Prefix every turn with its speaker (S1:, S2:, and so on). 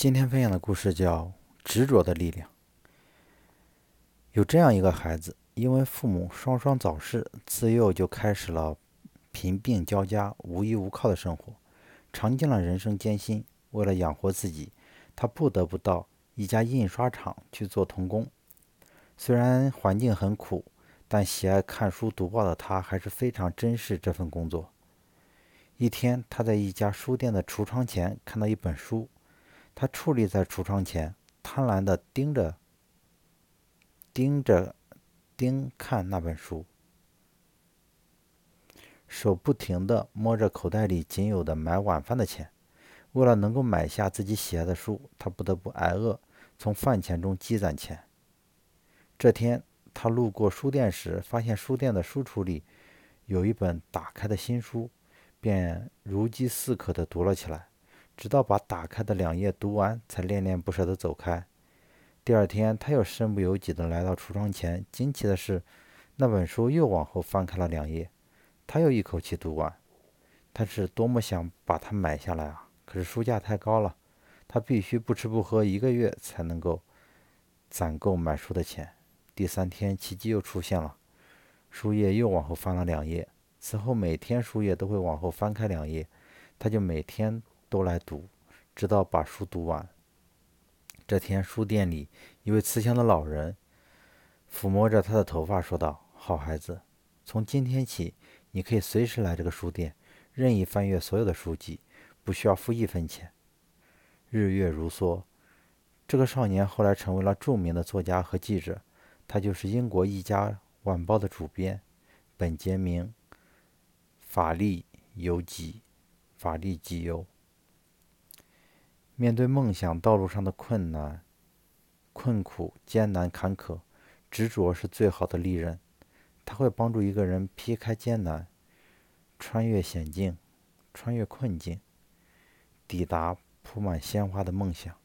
S1: 今天分享的故事叫《执着的力量》。有这样一个孩子，因为父母双双早逝，自幼就开始了贫病交加、无依无靠的生活，尝尽了人生艰辛。为了养活自己，他不得不到一家印刷厂去做童工。虽然环境很苦，但喜爱看书读报的他还是非常珍视这份工作。一天，他在一家书店的橱窗前看到一本书。他矗立在橱窗前，贪婪地盯着、盯着、盯看那本书，手不停地摸着口袋里仅有的买晚饭的钱。为了能够买下自己喜爱的书，他不得不挨饿，从饭钱中积攒钱。这天，他路过书店时，发现书店的书橱里有一本打开的新书，便如饥似渴地读了起来。直到把打开的两页读完，才恋恋不舍地走开。第二天，他又身不由己地来到橱窗前，惊奇的是，那本书又往后翻开了两页，他又一口气读完。他是多么想把它买下来啊！可是书价太高了，他必须不吃不喝一个月才能够攒够买书的钱。第三天，奇迹又出现了，书页又往后翻了两页。此后，每天书页都会往后翻开两页，他就每天。都来读，直到把书读完。这天，书店里一位慈祥的老人抚摸着他的头发，说道：“好孩子，从今天起，你可以随时来这个书店，任意翻阅所有的书籍，不需要付一分钱。”日月如梭，这个少年后来成为了著名的作家和记者，他就是英国一家晚报的主编本杰明·法利尤吉·法利吉尤。面对梦想道路上的困难、困苦、艰难、坎坷，执着是最好的利刃。它会帮助一个人劈开艰难，穿越险境，穿越困境，抵达铺满鲜花的梦想。